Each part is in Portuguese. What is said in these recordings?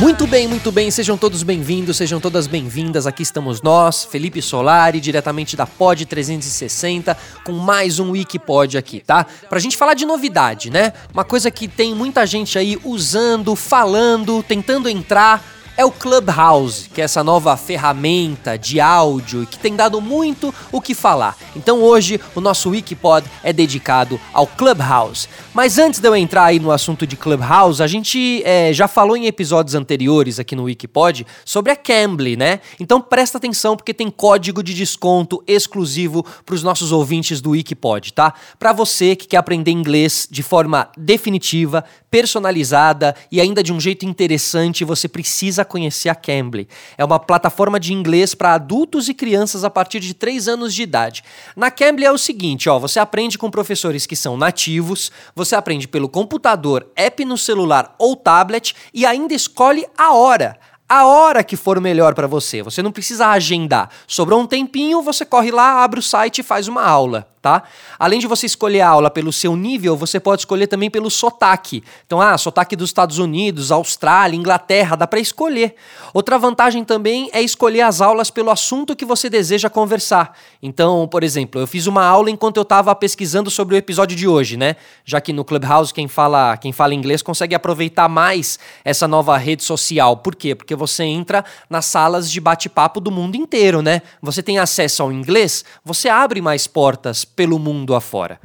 Muito bem, muito bem, sejam todos bem-vindos, sejam todas bem-vindas. Aqui estamos nós, Felipe Solari, diretamente da Pod 360, com mais um Wikipod aqui, tá? Pra gente falar de novidade, né? Uma coisa que tem muita gente aí usando, falando, tentando entrar é o Clubhouse, que é essa nova ferramenta de áudio que tem dado muito o que falar. Então hoje o nosso Wikipod é dedicado ao Clubhouse. Mas antes de eu entrar aí no assunto de Clubhouse, a gente é, já falou em episódios anteriores aqui no Wikipod sobre a Cambly, né? Então presta atenção porque tem código de desconto exclusivo para os nossos ouvintes do Wikipod, tá? Para você que quer aprender inglês de forma definitiva, personalizada e ainda de um jeito interessante, você precisa conhecer a Cambly. É uma plataforma de inglês para adultos e crianças a partir de 3 anos de idade. Na Cambly é o seguinte, ó, você aprende com professores que são nativos, você aprende pelo computador, app no celular ou tablet e ainda escolhe a hora a hora que for melhor para você. Você não precisa agendar. Sobrou um tempinho, você corre lá, abre o site e faz uma aula tá? Além de você escolher a aula pelo seu nível, você pode escolher também pelo sotaque. Então, ah, sotaque dos Estados Unidos, Austrália, Inglaterra, dá para escolher. Outra vantagem também é escolher as aulas pelo assunto que você deseja conversar. Então, por exemplo, eu fiz uma aula enquanto eu estava pesquisando sobre o episódio de hoje, né? Já que no Clubhouse quem fala, quem fala inglês consegue aproveitar mais essa nova rede social. Por quê? Porque você entra nas salas de bate-papo do mundo inteiro, né? Você tem acesso ao inglês, você abre mais portas pelo mundo afora.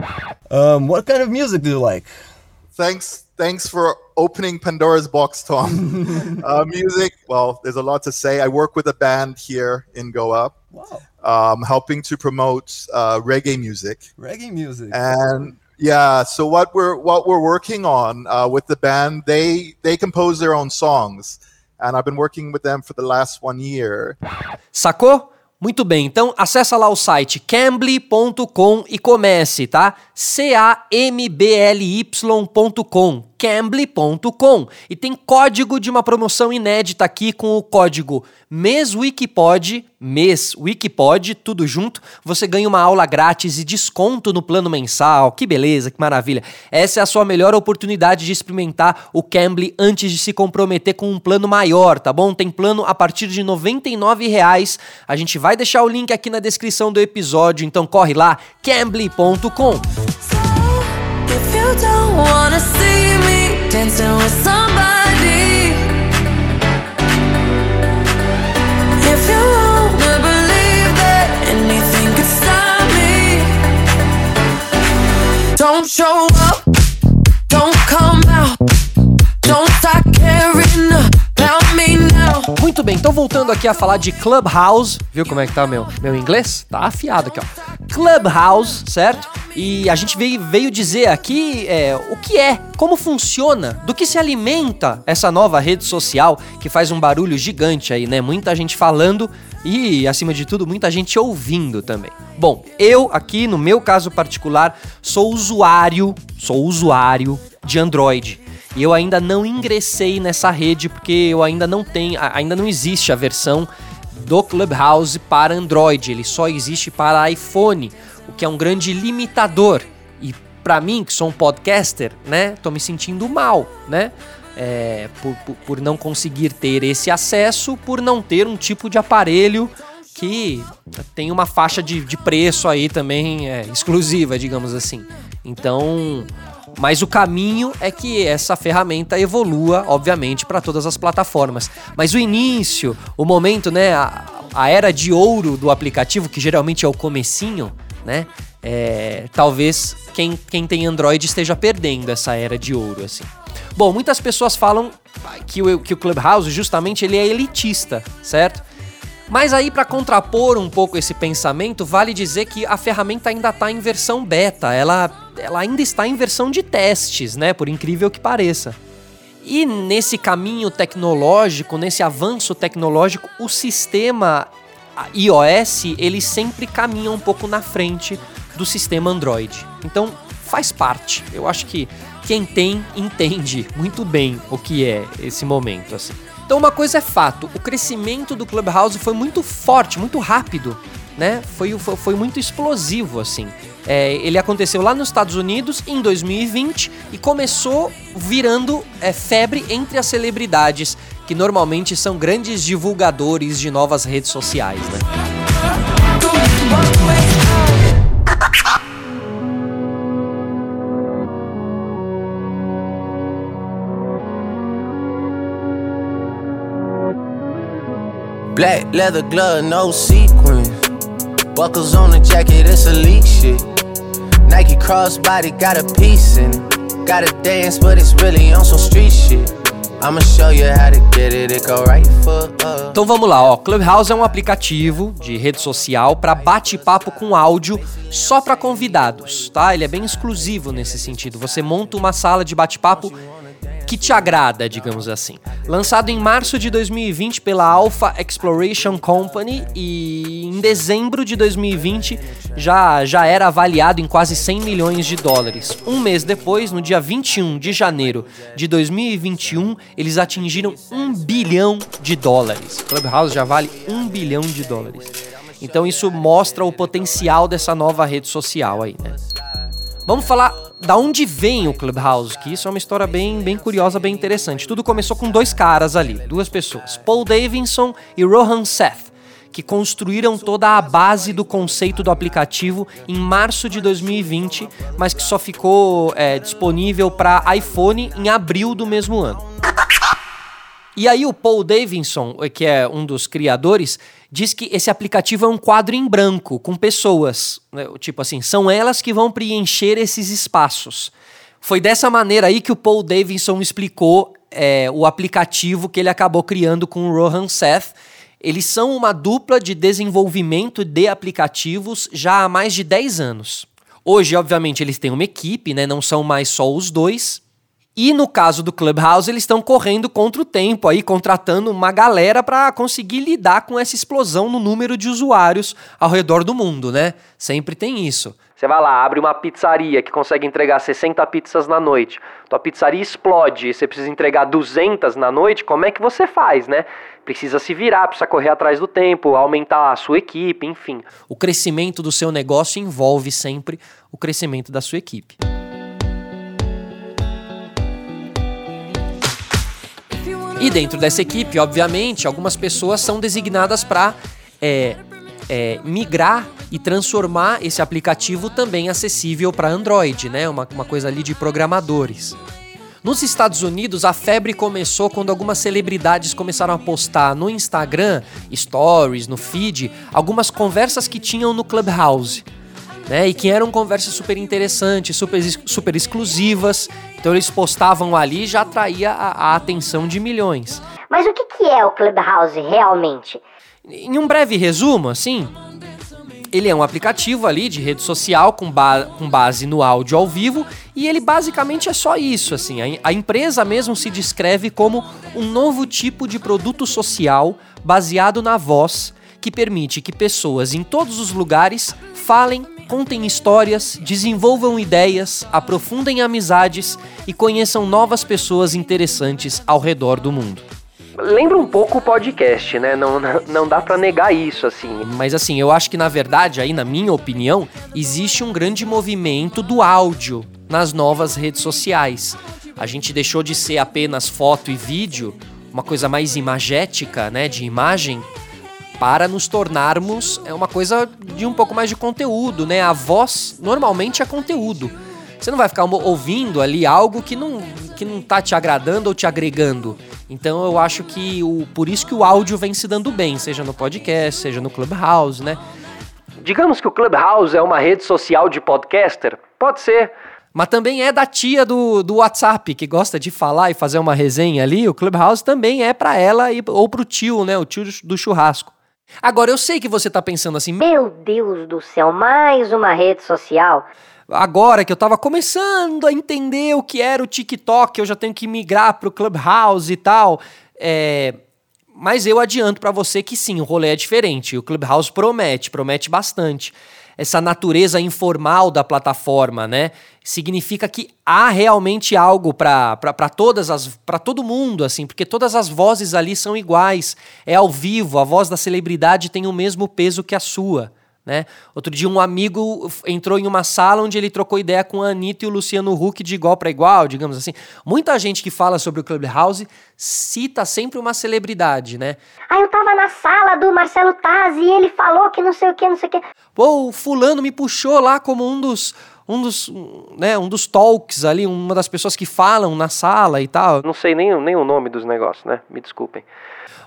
Um, what kind of music do you like? Thanks, thanks for opening Pandora's box, Tom. uh, music, well, there's a lot to say. I work with a band here in Goa. Wow. Um, helping to promote uh, reggae music. Reggae music. And yeah, so what we're what we're working on uh, with the band, they they compose their own songs, and I've been working with them for the last one year. Sacou? Muito bem, então acessa lá o site cambly.com e comece, tá? C-A-M-B-L-Y.com cambly.com e tem código de uma promoção inédita aqui com o código MESWIKIPOD, MESWIKIPOD, tudo junto, você ganha uma aula grátis e desconto no plano mensal. Que beleza, que maravilha. Essa é a sua melhor oportunidade de experimentar o Cambly antes de se comprometer com um plano maior, tá bom? Tem plano a partir de R$ reais. A gente vai deixar o link aqui na descrição do episódio, então corre lá, cambly.com. dancing Muito bem, então voltando aqui a falar de Clubhouse, viu como é que tá meu, meu inglês? Tá afiado aqui, ó. Clubhouse, certo? E a gente veio, veio dizer aqui é, o que é, como funciona, do que se alimenta essa nova rede social que faz um barulho gigante aí, né? Muita gente falando e, acima de tudo, muita gente ouvindo também. Bom, eu aqui, no meu caso particular, sou usuário, sou usuário de Android. E eu ainda não ingressei nessa rede porque eu ainda não tenho, ainda não existe a versão do Clubhouse para Android, ele só existe para iPhone o que é um grande limitador. E para mim, que sou um podcaster, né, tô me sentindo mal, né? É, por, por, por não conseguir ter esse acesso, por não ter um tipo de aparelho que tem uma faixa de, de preço aí também é, exclusiva, digamos assim. Então, mas o caminho é que essa ferramenta evolua, obviamente, para todas as plataformas. Mas o início, o momento, né, a, a era de ouro do aplicativo, que geralmente é o comecinho, né? É, talvez quem, quem tem Android esteja perdendo essa era de ouro, assim. Bom, muitas pessoas falam que o, que o Clubhouse, justamente, ele é elitista, certo? Mas aí, para contrapor um pouco esse pensamento, vale dizer que a ferramenta ainda está em versão beta, ela, ela ainda está em versão de testes, né? Por incrível que pareça. E nesse caminho tecnológico, nesse avanço tecnológico, o sistema iOS ele sempre caminha um pouco na frente do sistema Android. Então faz parte. Eu acho que quem tem entende muito bem o que é esse momento assim. Então uma coisa é fato, o crescimento do Clubhouse foi muito forte, muito rápido, né? Foi, foi, foi muito explosivo assim. É, ele aconteceu lá nos Estados Unidos em 2020 e começou virando é, febre entre as celebridades, que normalmente são grandes divulgadores de novas redes sociais, né? Black leather glove, no sequin. Buckles on the jacket, it's elite shit. Nike crossbody got a piece in it. Gotta dance, but it's really on some street shit. Então vamos lá, ó. Clubhouse é um aplicativo de rede social para bate-papo com áudio só para convidados, tá? Ele é bem exclusivo nesse sentido. Você monta uma sala de bate-papo que te agrada, digamos assim. Lançado em março de 2020 pela Alpha Exploration Company e em dezembro de 2020 já, já era avaliado em quase 100 milhões de dólares. Um mês depois, no dia 21 de janeiro de 2021, eles atingiram um bilhão de dólares. Clubhouse já vale um bilhão de dólares. Então isso mostra o potencial dessa nova rede social aí, né? Vamos falar da onde vem o Clubhouse, que isso é uma história bem, bem curiosa, bem interessante. Tudo começou com dois caras ali, duas pessoas, Paul Davidson e Rohan Seth, que construíram toda a base do conceito do aplicativo em março de 2020, mas que só ficou é, disponível para iPhone em abril do mesmo ano. E aí o Paul Davidson, que é um dos criadores, diz que esse aplicativo é um quadro em branco com pessoas, né? tipo assim, são elas que vão preencher esses espaços. Foi dessa maneira aí que o Paul Davidson explicou é, o aplicativo que ele acabou criando com o Rohan Seth. Eles são uma dupla de desenvolvimento de aplicativos já há mais de 10 anos. Hoje, obviamente, eles têm uma equipe, né? não são mais só os dois, e no caso do Clubhouse, eles estão correndo contra o tempo aí, contratando uma galera para conseguir lidar com essa explosão no número de usuários ao redor do mundo, né? Sempre tem isso. Você vai lá, abre uma pizzaria que consegue entregar 60 pizzas na noite. Tua pizzaria explode e você precisa entregar 200 na noite, como é que você faz, né? Precisa se virar, precisa correr atrás do tempo, aumentar a sua equipe, enfim. O crescimento do seu negócio envolve sempre o crescimento da sua equipe. E dentro dessa equipe, obviamente, algumas pessoas são designadas para é, é, migrar e transformar esse aplicativo também acessível para Android, né? Uma, uma coisa ali de programadores. Nos Estados Unidos, a febre começou quando algumas celebridades começaram a postar no Instagram, stories, no feed, algumas conversas que tinham no Clubhouse né? E que eram conversas super interessantes, super, super exclusivas. Então eles postavam ali e já atraía a, a atenção de milhões. Mas o que, que é o Clubhouse realmente? Em um breve resumo, assim, ele é um aplicativo ali de rede social com, ba com, base no áudio ao vivo e ele basicamente é só isso, assim. A, a, empresa mesmo se descreve como um novo tipo de produto social baseado na voz que permite que pessoas em todos os lugares falem contem histórias, desenvolvam ideias, aprofundem amizades e conheçam novas pessoas interessantes ao redor do mundo. Lembra um pouco o podcast, né? Não, não dá para negar isso, assim. Mas assim, eu acho que na verdade, aí na minha opinião, existe um grande movimento do áudio nas novas redes sociais. A gente deixou de ser apenas foto e vídeo, uma coisa mais imagética, né, de imagem, para nos tornarmos é uma coisa de um pouco mais de conteúdo, né? A voz normalmente é conteúdo. Você não vai ficar ouvindo ali algo que não, que não tá te agradando ou te agregando. Então eu acho que o, por isso que o áudio vem se dando bem, seja no podcast, seja no Clubhouse, né? Digamos que o Clubhouse é uma rede social de podcaster? Pode ser. Mas também é da tia do, do WhatsApp, que gosta de falar e fazer uma resenha ali. O Clubhouse também é para ela e, ou pro tio, né? O tio do churrasco. Agora, eu sei que você está pensando assim: Meu Deus do céu, mais uma rede social. Agora que eu estava começando a entender o que era o TikTok, eu já tenho que migrar para o Clubhouse e tal. É... Mas eu adianto para você que sim, o rolê é diferente. O Clubhouse promete, promete bastante essa natureza informal da plataforma, né? Significa que há realmente algo para todas as para todo mundo, assim, porque todas as vozes ali são iguais. É ao vivo, a voz da celebridade tem o mesmo peso que a sua. Né? Outro dia um amigo entrou em uma sala onde ele trocou ideia com a Anitta e o Luciano Huck de igual para igual, digamos assim. Muita gente que fala sobre o Clubhouse cita sempre uma celebridade, né? Ah, eu tava na sala do Marcelo Taz e ele falou que não sei o que, não sei o que. Pô, o fulano me puxou lá como um dos um dos, né, um dos talks ali, uma das pessoas que falam na sala e tal. Não sei nem, nem o nome dos negócios, né? Me desculpem.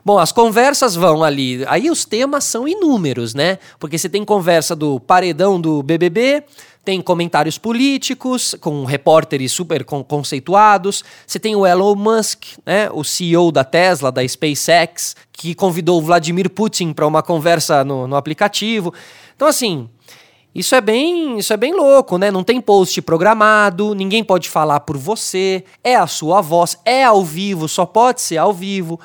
Bom, as conversas vão ali. Aí os temas são inúmeros, né? Porque você tem conversa do paredão do BBB, tem comentários políticos com repórteres super conceituados. Você tem o Elon Musk, né, o CEO da Tesla, da SpaceX, que convidou o Vladimir Putin para uma conversa no, no aplicativo. Então, assim, isso é bem, isso é bem louco, né? Não tem post programado, ninguém pode falar por você, é a sua voz, é ao vivo, só pode ser ao vivo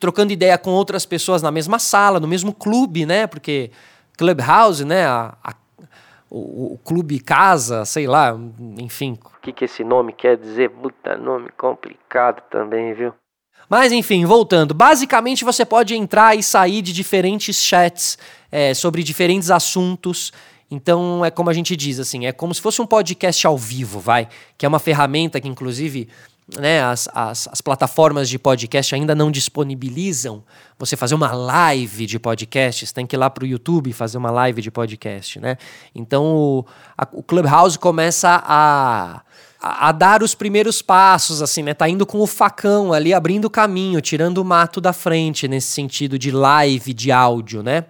trocando ideia com outras pessoas na mesma sala, no mesmo clube, né? Porque Clubhouse, né? A, a, o, o, clube casa, sei lá, enfim. O que, que esse nome quer dizer? Puta, nome complicado também, viu? Mas enfim, voltando. Basicamente você pode entrar e sair de diferentes chats é, sobre diferentes assuntos. Então é como a gente diz, assim, é como se fosse um podcast ao vivo, vai. Que é uma ferramenta que, inclusive, né, as, as, as, plataformas de podcast ainda não disponibilizam você fazer uma live de podcast, você tem que ir lá para o YouTube fazer uma live de podcast, né? Então o, a, o Clubhouse começa a, a, a, dar os primeiros passos, assim, né? Tá indo com o facão ali, abrindo o caminho, tirando o mato da frente nesse sentido de live, de áudio, né?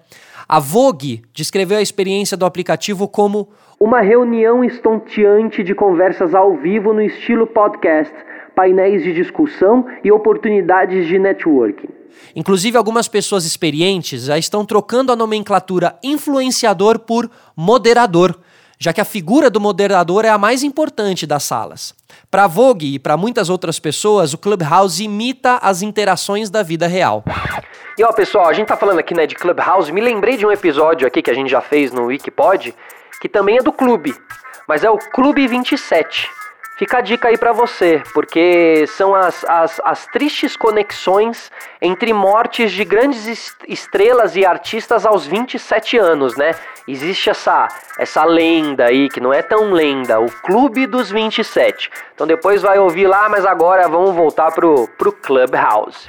A Vogue descreveu a experiência do aplicativo como uma reunião estonteante de conversas ao vivo no estilo podcast painéis de discussão e oportunidades de networking. Inclusive, algumas pessoas experientes já estão trocando a nomenclatura influenciador por moderador, já que a figura do moderador é a mais importante das salas. Para Vogue e para muitas outras pessoas, o Clubhouse imita as interações da vida real. E ó, pessoal, a gente tá falando aqui né, de Clubhouse, me lembrei de um episódio aqui que a gente já fez no Wikipod, que também é do clube, mas é o Clube 27. Fica a dica aí para você, porque são as, as, as, tristes conexões entre mortes de grandes estrelas e artistas aos 27 anos, né? Existe essa, essa lenda aí, que não é tão lenda, o Clube dos 27. Então depois vai ouvir lá, mas agora vamos voltar pro, pro Clubhouse.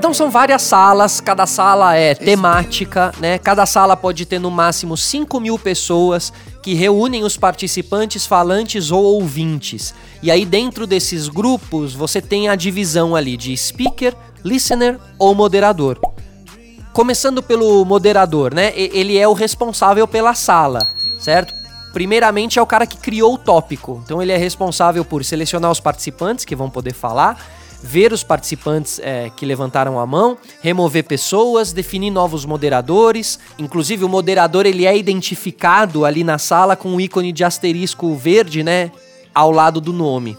Então são várias salas, cada sala é temática, né? Cada sala pode ter no máximo 5 mil pessoas que reúnem os participantes, falantes ou ouvintes. E aí dentro desses grupos você tem a divisão ali de speaker, listener ou moderador. Começando pelo moderador, né? Ele é o responsável pela sala, certo? Primeiramente é o cara que criou o tópico. Então ele é responsável por selecionar os participantes que vão poder falar ver os participantes é, que levantaram a mão, remover pessoas, definir novos moderadores. Inclusive, o moderador ele é identificado ali na sala com o ícone de asterisco verde, né? Ao lado do nome.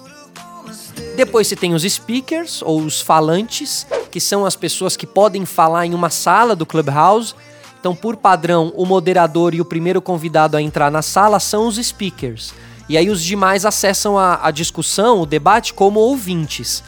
Depois você tem os speakers, ou os falantes, que são as pessoas que podem falar em uma sala do Clubhouse. Então, por padrão, o moderador e o primeiro convidado a entrar na sala são os speakers. E aí os demais acessam a, a discussão, o debate, como ouvintes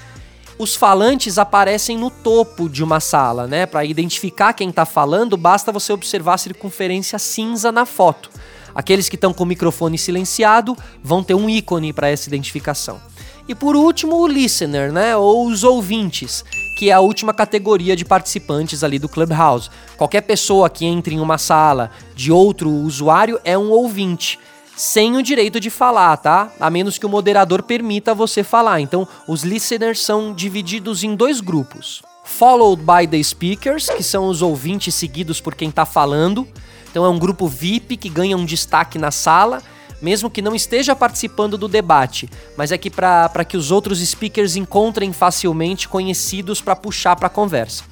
os falantes aparecem no topo de uma sala, né? Para identificar quem está falando, basta você observar a circunferência cinza na foto. Aqueles que estão com o microfone silenciado vão ter um ícone para essa identificação. E por último, o listener, né? Ou os ouvintes, que é a última categoria de participantes ali do Clubhouse. Qualquer pessoa que entre em uma sala de outro usuário é um ouvinte sem o direito de falar, tá? A menos que o moderador permita você falar. Então, os listeners são divididos em dois grupos. Followed by the speakers, que são os ouvintes seguidos por quem está falando. Então, é um grupo VIP que ganha um destaque na sala, mesmo que não esteja participando do debate, mas é que para que os outros speakers encontrem facilmente conhecidos para puxar para a conversa.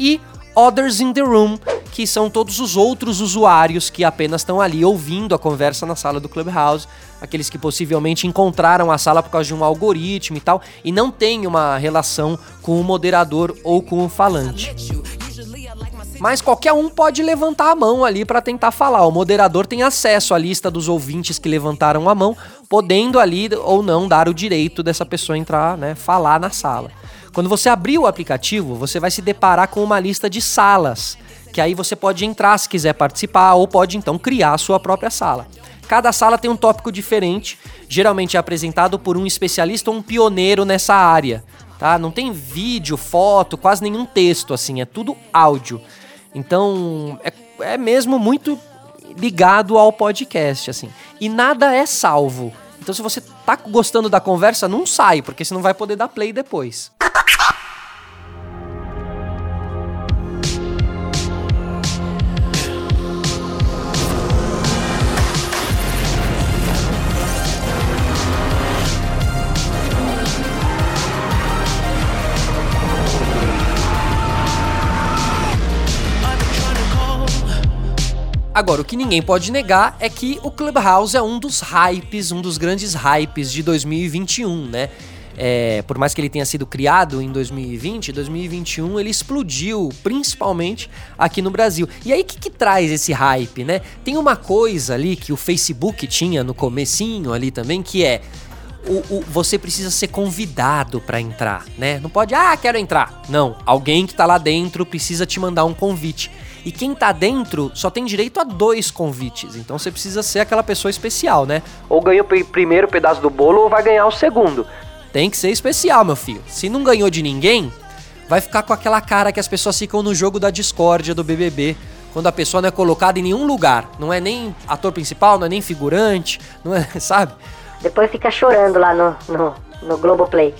E Others in the Room, que são todos os outros usuários que apenas estão ali ouvindo a conversa na sala do Clubhouse, aqueles que possivelmente encontraram a sala por causa de um algoritmo e tal, e não tem uma relação com o moderador ou com o falante. Mas qualquer um pode levantar a mão ali para tentar falar. O moderador tem acesso à lista dos ouvintes que levantaram a mão, podendo ali ou não dar o direito dessa pessoa entrar, né, falar na sala. Quando você abrir o aplicativo, você vai se deparar com uma lista de salas, que aí você pode entrar se quiser participar ou pode então criar a sua própria sala. Cada sala tem um tópico diferente, geralmente é apresentado por um especialista ou um pioneiro nessa área, tá? Não tem vídeo, foto, quase nenhum texto assim, é tudo áudio. Então, é, é mesmo muito ligado ao podcast assim. E nada é salvo. Então, se você tá gostando da conversa, não sai, porque você não vai poder dar play depois. Agora, o que ninguém pode negar é que o Clubhouse é um dos hypes, um dos grandes hypes de 2021, né? É, por mais que ele tenha sido criado em 2020, 2021 ele explodiu, principalmente aqui no Brasil. E aí, o que, que traz esse hype, né? Tem uma coisa ali que o Facebook tinha no comecinho ali também, que é o, o, você precisa ser convidado para entrar, né? Não pode, ah, quero entrar. Não, alguém que tá lá dentro precisa te mandar um convite. E quem tá dentro só tem direito a dois convites. Então você precisa ser aquela pessoa especial, né? Ou ganha o primeiro pedaço do bolo ou vai ganhar o segundo. Tem que ser especial, meu filho. Se não ganhou de ninguém, vai ficar com aquela cara que as pessoas ficam no jogo da discórdia do BBB. Quando a pessoa não é colocada em nenhum lugar. Não é nem ator principal, não é nem figurante, não é, sabe? Depois fica chorando lá no, no, no Globoplay.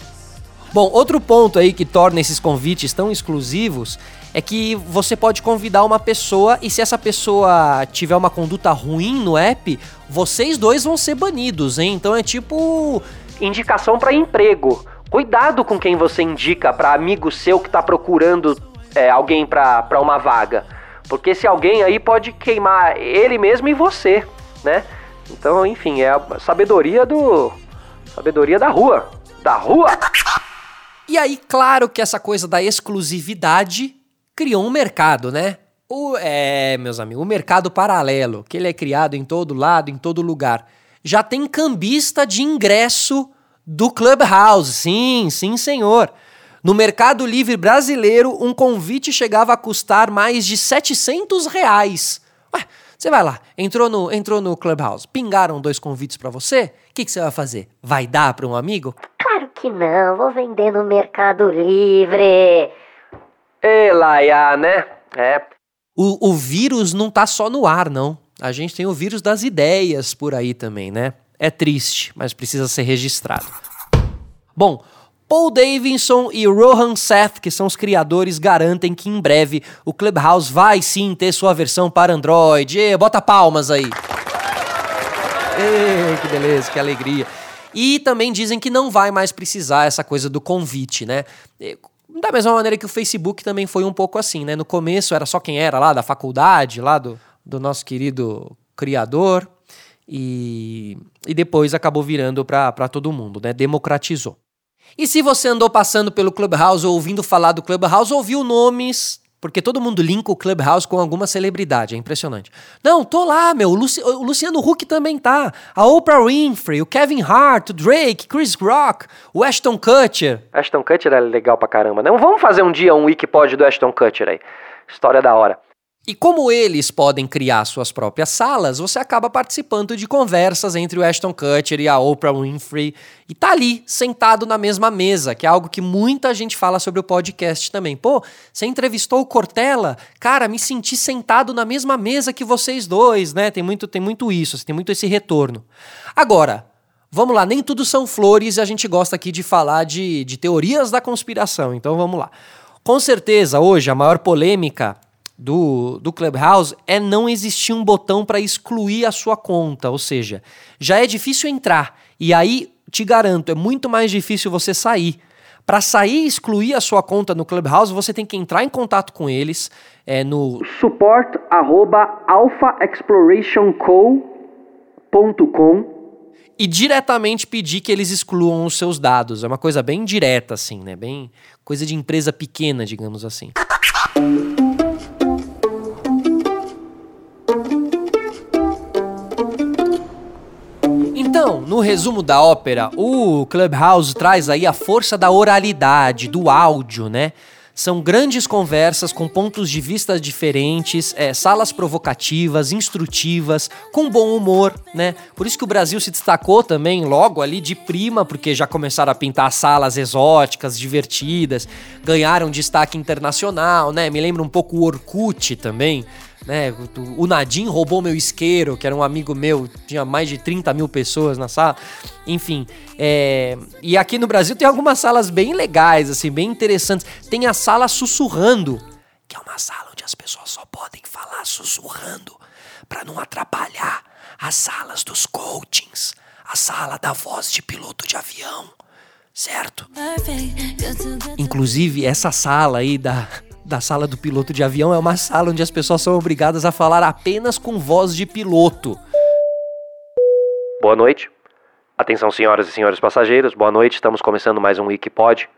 Bom, outro ponto aí que torna esses convites tão exclusivos é que você pode convidar uma pessoa e se essa pessoa tiver uma conduta ruim no app, vocês dois vão ser banidos, hein? Então é tipo indicação para emprego. Cuidado com quem você indica para amigo seu que tá procurando é, alguém para uma vaga, porque esse alguém aí pode queimar ele mesmo e você, né? Então, enfim, é a sabedoria do sabedoria da rua, da rua. E aí, claro que essa coisa da exclusividade criou um mercado, né? O, é, meus amigos, o mercado paralelo, que ele é criado em todo lado, em todo lugar. Já tem cambista de ingresso do Clubhouse. Sim, sim, senhor. No Mercado Livre brasileiro, um convite chegava a custar mais de 700 reais. Ué, você vai lá, entrou no, entrou no Clubhouse, pingaram dois convites para você, o que, que você vai fazer? Vai dar para um amigo? Claro que não, vou vender no Mercado Livre. Ei, Laia, né? É. O, o vírus não tá só no ar, não. A gente tem o vírus das ideias por aí também, né? É triste, mas precisa ser registrado. Bom, Paul Davidson e Rohan Seth, que são os criadores, garantem que em breve o Clubhouse vai sim ter sua versão para Android. E, bota palmas aí. Ei, que beleza, que alegria. E também dizem que não vai mais precisar essa coisa do convite, né? Da mesma maneira que o Facebook também foi um pouco assim, né? No começo era só quem era lá da faculdade, lá do, do nosso querido criador, e, e depois acabou virando para todo mundo, né? Democratizou. E se você andou passando pelo Clubhouse ou ouvindo falar do Clubhouse, ouviu nomes porque todo mundo linka o Clubhouse com alguma celebridade, é impressionante. Não, tô lá, meu. O, Luci o, Luciano Huck também tá. A Oprah Winfrey, o Kevin Hart, o Drake, Chris Rock, o Ashton Kutcher. Ashton Kutcher é legal pra caramba, né? Vamos fazer um dia um Wikipod do Ashton Kutcher aí. História da hora. E como eles podem criar suas próprias salas, você acaba participando de conversas entre o Ashton Kutcher e a Oprah Winfrey e tá ali, sentado na mesma mesa, que é algo que muita gente fala sobre o podcast também. Pô, você entrevistou o Cortella? Cara, me senti sentado na mesma mesa que vocês dois, né? Tem muito, tem muito isso, tem muito esse retorno. Agora, Vamos lá, nem tudo são flores e a gente gosta aqui de falar de, de teorias da conspiração, então vamos lá. Com certeza, hoje, a maior polêmica do, do Clubhouse é não existir um botão para excluir a sua conta, ou seja, já é difícil entrar e aí te garanto, é muito mais difícil você sair. Para sair e excluir a sua conta no Clubhouse, você tem que entrar em contato com eles é, no support@alphaexplorationco.com e diretamente pedir que eles excluam os seus dados. É uma coisa bem direta assim, né? Bem coisa de empresa pequena, digamos assim. Resumo da ópera, o Clubhouse traz aí a força da oralidade, do áudio, né? São grandes conversas com pontos de vista diferentes, é, salas provocativas, instrutivas, com bom humor, né? Por isso que o Brasil se destacou também logo ali de prima, porque já começaram a pintar salas exóticas, divertidas, ganharam destaque internacional, né? Me lembra um pouco o Orkut também, né? O Nadim roubou meu isqueiro, que era um amigo meu, tinha mais de 30 mil pessoas na sala. Enfim, é... e aqui no Brasil tem algumas salas bem legais, assim, bem interessantes. Tem a sala sussurrando, que é uma sala onde as pessoas só podem falar sussurrando para não atrapalhar as salas dos coachings, a sala da voz de piloto de avião, certo? Inclusive, essa sala aí da da sala do piloto de avião é uma sala onde as pessoas são obrigadas a falar apenas com voz de piloto. Boa noite. Atenção, senhoras e senhores passageiros. Boa noite. Estamos começando mais um Wikipod.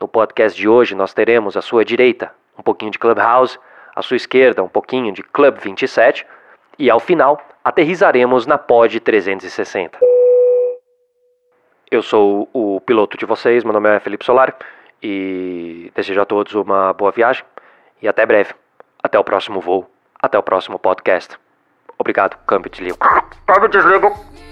No podcast de hoje, nós teremos à sua direita um pouquinho de Clubhouse, à sua esquerda um pouquinho de Club 27 e ao final aterrizaremos na Pod 360. Eu sou o piloto de vocês, meu nome é Felipe Solari e desejo a todos uma boa viagem e até breve. Até o próximo voo. Até o próximo podcast. Obrigado, câmbio desligo. Câmbio desligo.